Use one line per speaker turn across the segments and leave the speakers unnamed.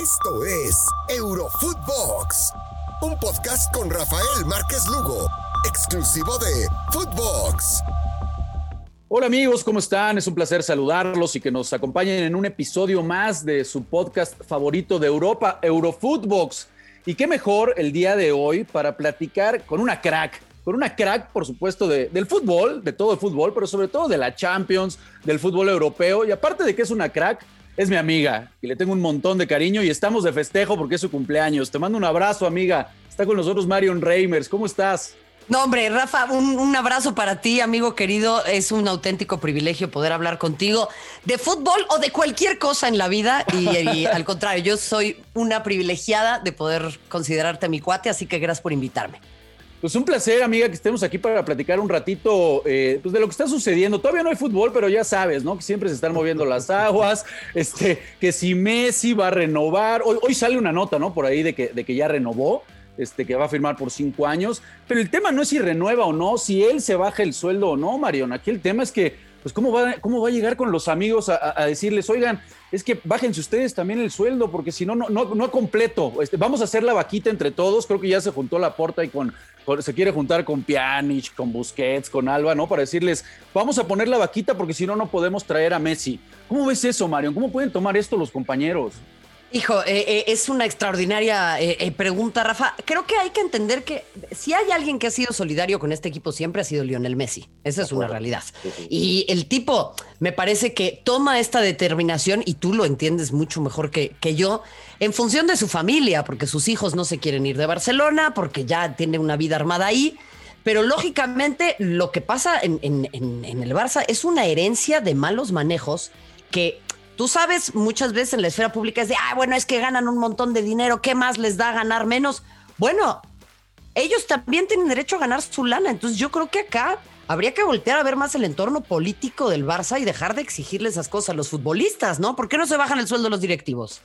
Esto es Eurofootbox, un podcast con Rafael Márquez Lugo, exclusivo de Footbox.
Hola amigos, ¿cómo están? Es un placer saludarlos y que nos acompañen en un episodio más de su podcast favorito de Europa, Eurofootbox. Y qué mejor el día de hoy para platicar con una crack, con una crack, por supuesto, del fútbol, de todo el fútbol, pero sobre todo de la Champions, del fútbol europeo. Y aparte de que es una crack, es mi amiga y le tengo un montón de cariño y estamos de festejo porque es su cumpleaños. Te mando un abrazo, amiga. Está con nosotros Marion Reimers. ¿Cómo estás?
No, hombre, Rafa, un, abrazo para ti, amigo querido. Es un auténtico privilegio poder hablar contigo de fútbol o de cualquier cosa en la vida. Y, al contrario, yo soy una privilegiada de poder considerarte mi cuate, así que gracias por invitarme.
Pues un placer, amiga, que estemos aquí para platicar un ratito eh, pues de lo que está sucediendo. Todavía no hay fútbol, pero ya sabes, ¿no? Que siempre se están moviendo las aguas, este, que si Messi va a renovar. Hoy, hoy sale una nota, ¿no? Por ahí de que, de que ya renovó. Este, que va a firmar por cinco años, pero el tema no es si renueva o no, si él se baja el sueldo o no, Marion. Aquí el tema es que, pues, ¿cómo va, cómo va a llegar con los amigos a, decirles, oigan, es que bájense ustedes también el sueldo, porque si no, no, no, completo. Este, vamos a hacer la vaquita entre todos. Creo que ya se juntó la porta y con, se quiere juntar con Pjanic, con Busquets, con Alba, ¿no? Para decirles, vamos a poner la vaquita porque si no, no podemos traer a Messi. ¿Cómo ves eso, Mario? ¿Cómo pueden tomar esto los compañeros?
Hijo, eh, eh, es una extraordinaria eh, pregunta, Rafa. Creo que hay que entender que si hay alguien que ha sido solidario con este equipo siempre ha sido Lionel Messi. Esa es una realidad. Y el tipo me parece que toma esta determinación, y tú lo entiendes mucho mejor que, que yo, en función de su familia, porque sus hijos no se quieren ir de Barcelona, porque ya tiene una vida armada ahí. Pero lógicamente lo que pasa en, en, en el Barça es una herencia de malos manejos que Tú sabes, muchas veces en la esfera pública es de, ah, bueno, es que ganan un montón de dinero, ¿qué más les da ganar menos? Bueno, ellos también tienen derecho a ganar su lana, entonces yo creo que acá habría que voltear a ver más el entorno político del Barça y dejar de exigirle esas cosas a los futbolistas, ¿no? ¿Por qué no se bajan el sueldo los directivos?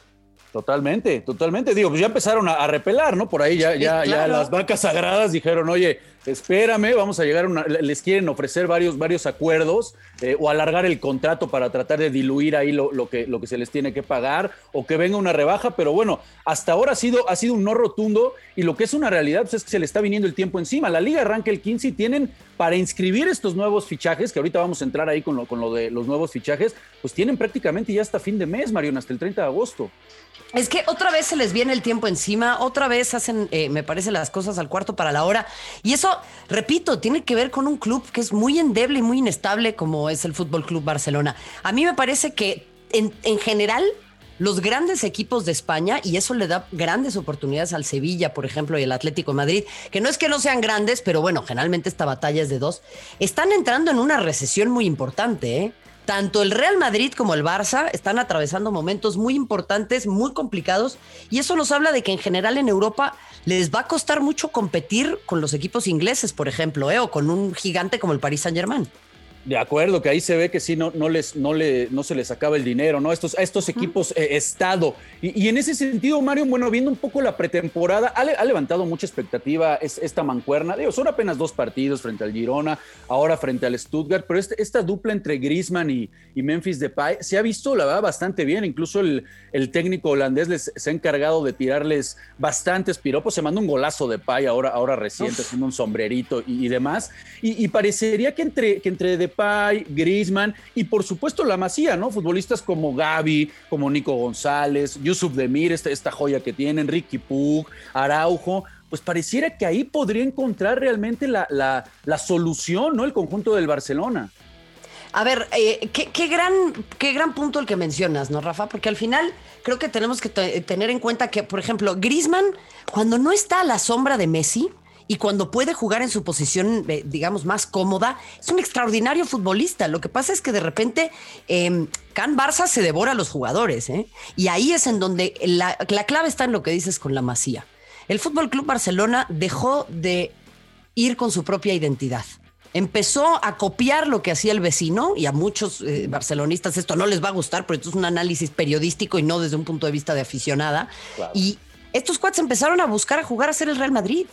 Totalmente, totalmente. Digo, pues ya empezaron a, repelar, ¿no? Por ahí ya, ya, ya las vacas sagradas dijeron, oye, espérame, vamos a llegar a una, les quieren ofrecer varios, varios acuerdos eh, o alargar el contrato para tratar de diluir ahí lo, que, lo que se les tiene que pagar o que venga una rebaja, pero bueno, hasta ahora ha sido, ha sido un no rotundo y lo que es una realidad pues es que se le está viniendo el tiempo encima. La liga arranca el 15 y tienen para inscribir estos nuevos fichajes, que ahorita vamos a entrar ahí con lo, con lo de los nuevos fichajes, pues tienen prácticamente ya hasta fin de mes, Marion, hasta el 30 de agosto.
Es que otra vez se les viene el tiempo encima, otra vez hacen, eh, me parece, las cosas al cuarto para la hora. Y eso, repito, tiene que ver con un club que es muy endeble y muy inestable como es el Fútbol Club Barcelona. A mí me parece que en, en general los grandes equipos de España, y eso le da grandes oportunidades al Sevilla, por ejemplo, y al Atlético de Madrid, que no es que no sean grandes, pero bueno, generalmente esta batalla es de dos, están entrando en una recesión muy importante, ¿eh? Tanto el Real Madrid como el Barça están atravesando momentos muy importantes, muy complicados, y eso nos habla de que en general en Europa les va a costar mucho competir con los equipos ingleses, por ejemplo, ¿eh? o con un gigante como el Paris Saint-Germain.
De acuerdo, que ahí se ve que sí, no, no, les, no, le, no se les acaba el dinero, ¿no? Estos, a estos equipos eh, Estado. Y, en ese sentido, Mario, bueno, viendo un poco la pretemporada, ha, levantado mucha expectativa esta mancuerna. Digo, son apenas dos partidos frente al Girona, ahora frente al Stuttgart, pero este, esta dupla entre Griezmann y, y, Memphis Depay se ha visto, la verdad, bastante bien. Incluso el, el técnico holandés les, se ha encargado de tirarles bastantes piropos. Se mandó un golazo de Depay ahora, ahora reciente, haciendo un sombrerito y, demás. Y, parecería que entre, que entre Depay Pay, Griezmann y por supuesto la Masía, ¿no? Futbolistas como Gaby, como Nico González, Yusuf Demir, esta, esta joya que tienen, Ricky Pug, Araujo, pues pareciera que ahí podría encontrar realmente la, la, solución, ¿no? El conjunto del Barcelona.
A ver, eh, qué, gran, qué gran punto el que mencionas, ¿no, Rafa? Porque al final creo que tenemos que tener en cuenta que, por ejemplo, Griezmann, cuando no está a la sombra de Messi, y cuando puede jugar en su posición, eh, digamos, más cómoda, es un extraordinario futbolista. Lo que pasa es que de repente eh, Can Barça se devora a los jugadores, ¿eh? Y ahí es en donde la, clave está en lo que dices con la masía. El Fútbol Club Barcelona dejó de ir con su propia identidad. Empezó a copiar lo que hacía el vecino y a muchos eh, barcelonistas esto no les va a gustar, pero esto es un análisis periodístico y no desde un punto de vista de aficionada. Y estos cuates empezaron a buscar a jugar a ser el Real Madrid.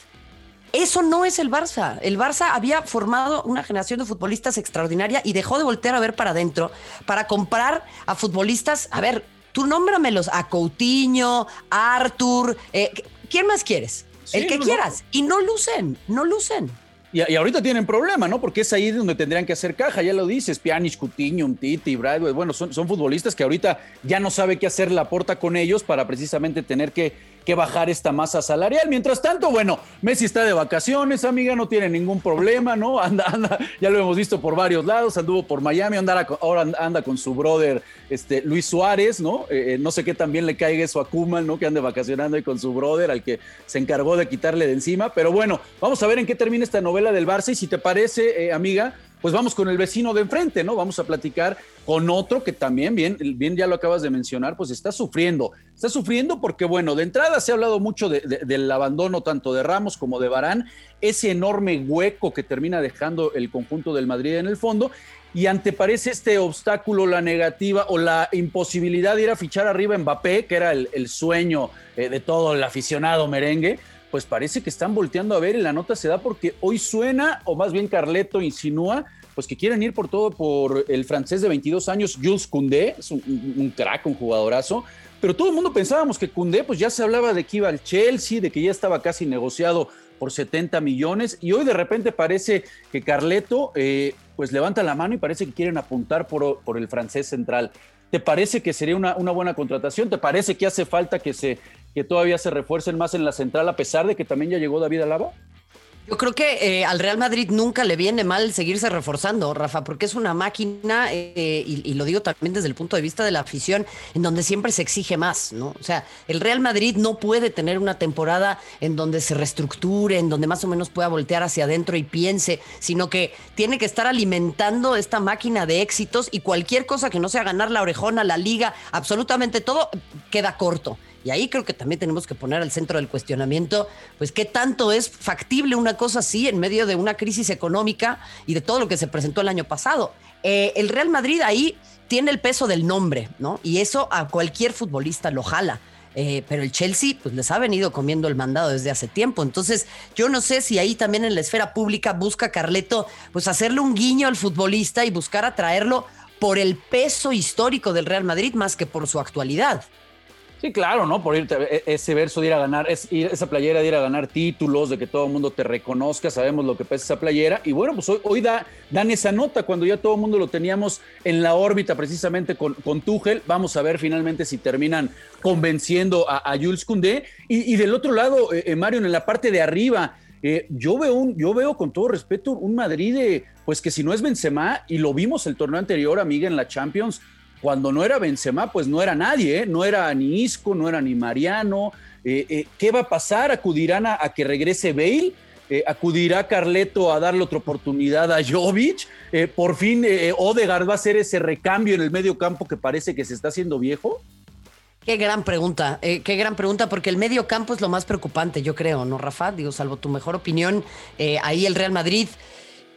Eso no es el Barça. El Barça había formado una generación de futbolistas extraordinaria y dejó de voltear a ver para adentro para comprar a futbolistas, a ver, tú nómbramelos a Coutinho, a Arthur, eh, ¿quién más quieres? el que quieras. Y no lucen, no lucen.
Y, ahorita tienen problema, ¿no? Porque es ahí donde tendrían que hacer caja, ya lo dices, Pjanic, Coutinho, Titi, Bradway, bueno, son, son futbolistas que ahorita ya no sabe qué hacer la porta con ellos para precisamente tener que que bajar esta masa salarial. Mientras tanto, bueno, Messi está de vacaciones, amiga, no tiene ningún problema, ¿no? Anda, anda, ya lo hemos visto por varios lados, anduvo por Miami, anda, ahora anda con su brother este, Luis Suárez, ¿no? Eh, eh, no sé qué también le caiga eso a Kuman, ¿no? Que ande vacacionando ahí con su brother, al que se encargó de quitarle de encima. Pero bueno, vamos a ver en qué termina esta novela del Barça y si te parece, eh, amiga, pues vamos con el vecino de enfrente, ¿no? Vamos a platicar con otro que también, bien, bien ya lo acabas de mencionar, pues está sufriendo. Está sufriendo porque, bueno, de entrada se ha hablado mucho del abandono tanto de Ramos como de Barán, ese enorme hueco que termina dejando el conjunto del Madrid en el fondo. Y anteparece este obstáculo, la negativa o la imposibilidad de ir a fichar arriba Mbappé, que era el, sueño eh, de todo el aficionado merengue, pues parece que están volteando a ver y la nota se da porque hoy suena, o más bien Carleto insinúa, pues que quieren ir por todo por el francés de 22 años, Jules Koundé, es un, crack, un jugadorazo, pero todo el mundo pensábamos que Koundé, pues ya se hablaba de que iba al Chelsea, de que ya estaba casi negociado por 70 millones, y hoy de repente parece que Carleto, eh, pues levanta la mano y parece que quieren apuntar por, por el francés central. ¿Te parece que sería una, una, buena contratación? ¿Te parece que hace falta que, se, que todavía se refuercen más en la central a pesar de que también ya llegó David Alaba?
Yo creo que eh, al Real Madrid nunca le viene mal seguirse reforzando, Rafa, porque es una máquina, eh, y, lo digo también desde el punto de vista de la afición, en donde siempre se exige más, ¿no? O sea, el Real Madrid no puede tener una temporada en donde se reestructure, en donde más o menos pueda voltear hacia adentro y piense, sino que tiene que estar alimentando esta máquina de éxitos y cualquier cosa que no sea ganar la orejona, la liga, absolutamente todo, queda corto. Y ahí creo que también tenemos que poner al centro del cuestionamiento, pues qué tanto es factible una cosa así en medio de una crisis económica y de todo lo que se presentó el año pasado. Eh, el Real Madrid ahí tiene el peso del nombre, ¿no? Y eso a cualquier futbolista lo jala. Eh, pero el Chelsea pues les ha venido comiendo el mandado desde hace tiempo. Entonces, yo no sé si ahí también en la esfera pública busca Carleto pues hacerle un guiño al futbolista y buscar atraerlo por el peso histórico del Real Madrid más que por su actualidad.
Sí, claro, ¿no? Por irte, e, ese verso de ir a ganar, es, esa playera de ir a ganar títulos, de que todo el mundo te reconozca, sabemos lo que pesa esa playera. Y bueno, pues hoy, da, dan esa nota cuando ya todo el mundo lo teníamos en la órbita precisamente con, con. Vamos a ver finalmente si terminan convenciendo a, Jules Koundé. Y, del otro lado, eh, eh, Mario, en la parte de arriba, eh, yo, veo un, yo veo con todo respeto un Madrid, pues que si no es Benzema, y lo vimos el torneo anterior, amiga, en la Champions, cuando no era Benzema, pues no era nadie, ¿eh? no era ni Isco, no era ni Mariano. Eh, eh, ¿Qué va a pasar? ¿Acudirán a, que regrese Bale? ¿Acudirá Carleto a darle otra oportunidad a Jovic? ¿Por fin Odegaard va a hacer ese recambio en el medio campo que parece que se está haciendo viejo?
Qué gran pregunta, qué gran pregunta, porque el medio campo es lo más preocupante, yo creo, ¿no, Rafa? Digo, salvo tu mejor opinión, ahí el Real Madrid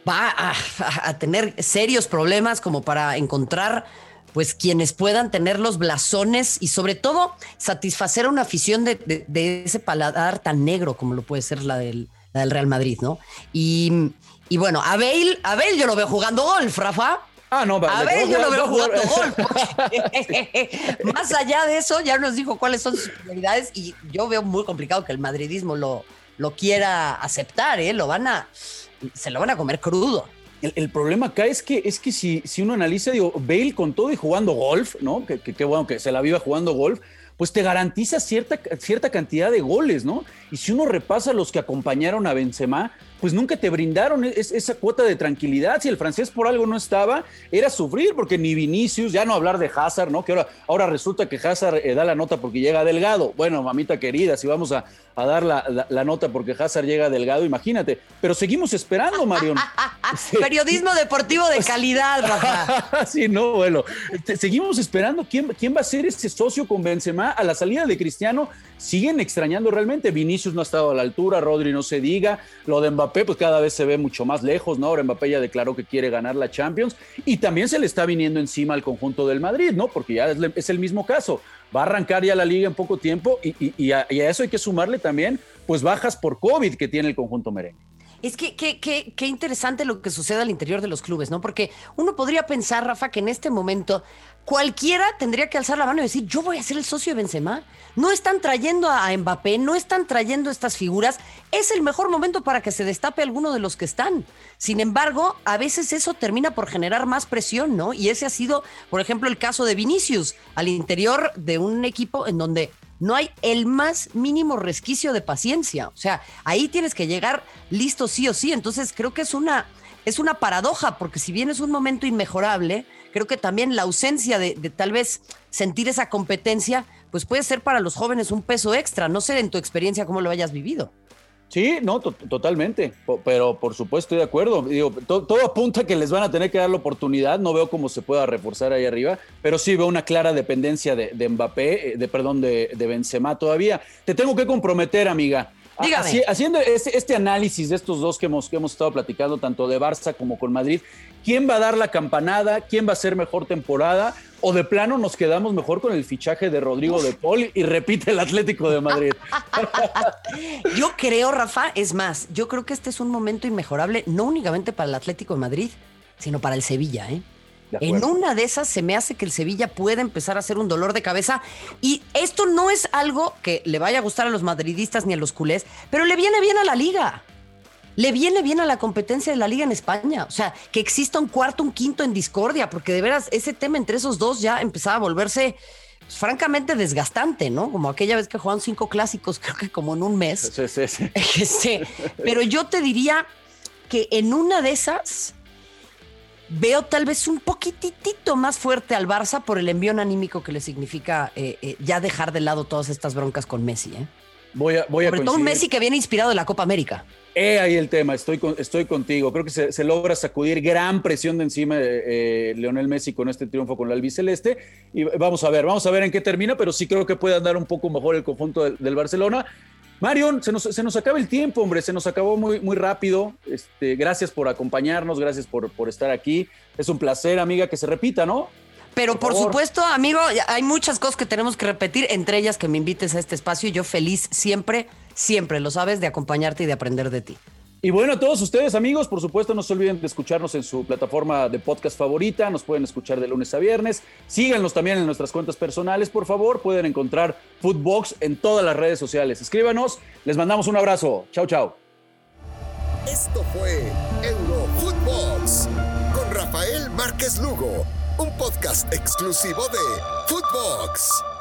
va a, tener serios problemas como para encontrar pues quienes puedan tener los blasones y sobre todo satisfacer a una afición de, ese paladar tan negro como lo puede ser la del, del Real Madrid, ¿no? Y, bueno, a Bale, a Bale yo lo veo jugando golf, Rafa.
Ah, no,
A ver, yo lo veo jugando golf. Más allá de eso, ya nos dijo cuáles son sus prioridades y yo veo muy complicado que el madridismo lo, lo quiera aceptar, ¿eh? Lo van a, se lo van a comer crudo.
El, problema acá es que, es que si, si uno analiza, digo, Bale con todo y jugando golf, ¿no? Que, bueno que se la viva jugando golf, pues te garantiza cierta, cierta cantidad de goles, ¿no? Y si uno repasa los que acompañaron a Benzema, pues nunca te brindaron esa cuota de tranquilidad. Si el francés por algo no estaba, era sufrir, porque ni Vinicius, ya no hablar de Hazard, ¿no? Que ahora, ahora resulta que Hazard eh, da la nota porque llega delgado. Bueno, mamita querida, si vamos a, dar la, nota porque Hazard llega delgado, imagínate. Pero seguimos esperando, Marion.
Periodismo deportivo de calidad, Rafa.
sí, no, bueno. Seguimos esperando quién, quién va a ser ese socio con Benzema a la salida de Cristiano. Siguen extrañando realmente. Vinicius no ha estado a la altura, Rodri no se diga. Lo de Mbappé, pues cada vez se ve mucho más lejos, ¿no? Ahora Mbappé ya declaró que quiere ganar la Champions y también se le está viniendo encima al conjunto del Madrid, ¿no? Porque ya es, el mismo caso. Va a arrancar ya la liga en poco tiempo y, a, eso hay que sumarle también, pues bajas por COVID que tiene el conjunto merengue.
Es que qué interesante lo que sucede al interior de los clubes, ¿no? Porque uno podría pensar, Rafa, que en este momento cualquiera tendría que alzar la mano y decir, yo voy a ser el socio de Benzema. No están trayendo a Mbappé, no están trayendo estas figuras. Es el mejor momento para que se destape alguno de los que están. Sin embargo, a veces eso termina por generar más presión, ¿no? Y ese ha sido, por ejemplo, el caso de Vinicius, al interior de un equipo en donde no hay el más mínimo resquicio de paciencia. O sea, ahí tienes que llegar listo sí o sí. Entonces creo que es una, es una paradoja, porque si bien es un momento inmejorable, creo que también la ausencia de, tal vez sentir esa competencia, pues puede ser para los jóvenes un peso extra. No sé en tu experiencia cómo lo hayas vivido.
Sí, no, totalmente, pero por supuesto estoy de acuerdo. Digo, todo apunta a que les van a tener que dar la oportunidad. No veo cómo se pueda reforzar ahí arriba, pero sí veo una clara dependencia de, Mbappé, eh, de perdón, de, de Benzema todavía. Te tengo que comprometer, amiga haciendo este, este, análisis de estos dos que hemos, que hemos estado platicando, tanto de Barça como con Madrid, ¿quién va a dar la campanada? ¿Quién va a ser mejor temporada? ¿O de plano nos quedamos mejor con el fichaje de Rodrigo de Paul y repite el Atlético de Madrid?
yo creo, Rafa, es más, yo creo que este es un momento inmejorable, no únicamente para el Atlético de Madrid, sino para el Sevilla, ¿eh? En una de esas se me hace que el Sevilla pueda empezar a ser un dolor de cabeza. Y esto no es algo que le vaya a gustar a los madridistas ni a los culés, pero le viene bien a la liga. Le viene bien a la competencia de la liga en España. O sea, que exista un cuarto, un quinto en discordia, porque de veras ese tema entre esos dos ya empezaba a volverse pues, francamente desgastante, ¿no? Como aquella vez que jugaron cinco clásicos, creo que como en un mes. Sí, sí, sí. Este, pero yo te diría que en una de esas veo tal vez un poquitito más fuerte al Barça por el envío anímico que le significa eh, eh, ya dejar de lado todas estas broncas con Messi. ¿eh?
Voy a, voy
Sobre todo un Messi que viene inspirado de la Copa América.
Eh, ahí el tema, estoy, estoy contigo. Creo que se, logra sacudir gran presión de encima de Leonel Messi con este triunfo con la albiceleste. Y vamos a ver, vamos a ver en qué termina, pero sí creo que puede andar un poco mejor el conjunto del Barcelona. Marion, se nos, se nos, acaba el tiempo, hombre, se nos acabó muy, muy rápido. Este, gracias por acompañarnos, gracias por, por estar aquí. Es un placer, amiga, que se repita, ¿no?
Pero por, supuesto, amigo, hay muchas cosas que tenemos que repetir, entre ellas que me invites a este espacio y yo feliz siempre, siempre, lo sabes, de acompañarte y de aprender de ti.
Y bueno, a todos ustedes, amigos, por supuesto, no se olviden de escucharnos en su plataforma de podcast favorita. Nos pueden escuchar de lunes a viernes. Síganos también en nuestras cuentas personales, por favor. Pueden encontrar Footbox en todas las redes sociales. Escríbanos. Les mandamos un abrazo. Chao, chao.
Esto fue Eurofootbox con Rafael Márquez Lugo, un podcast exclusivo de Footbox.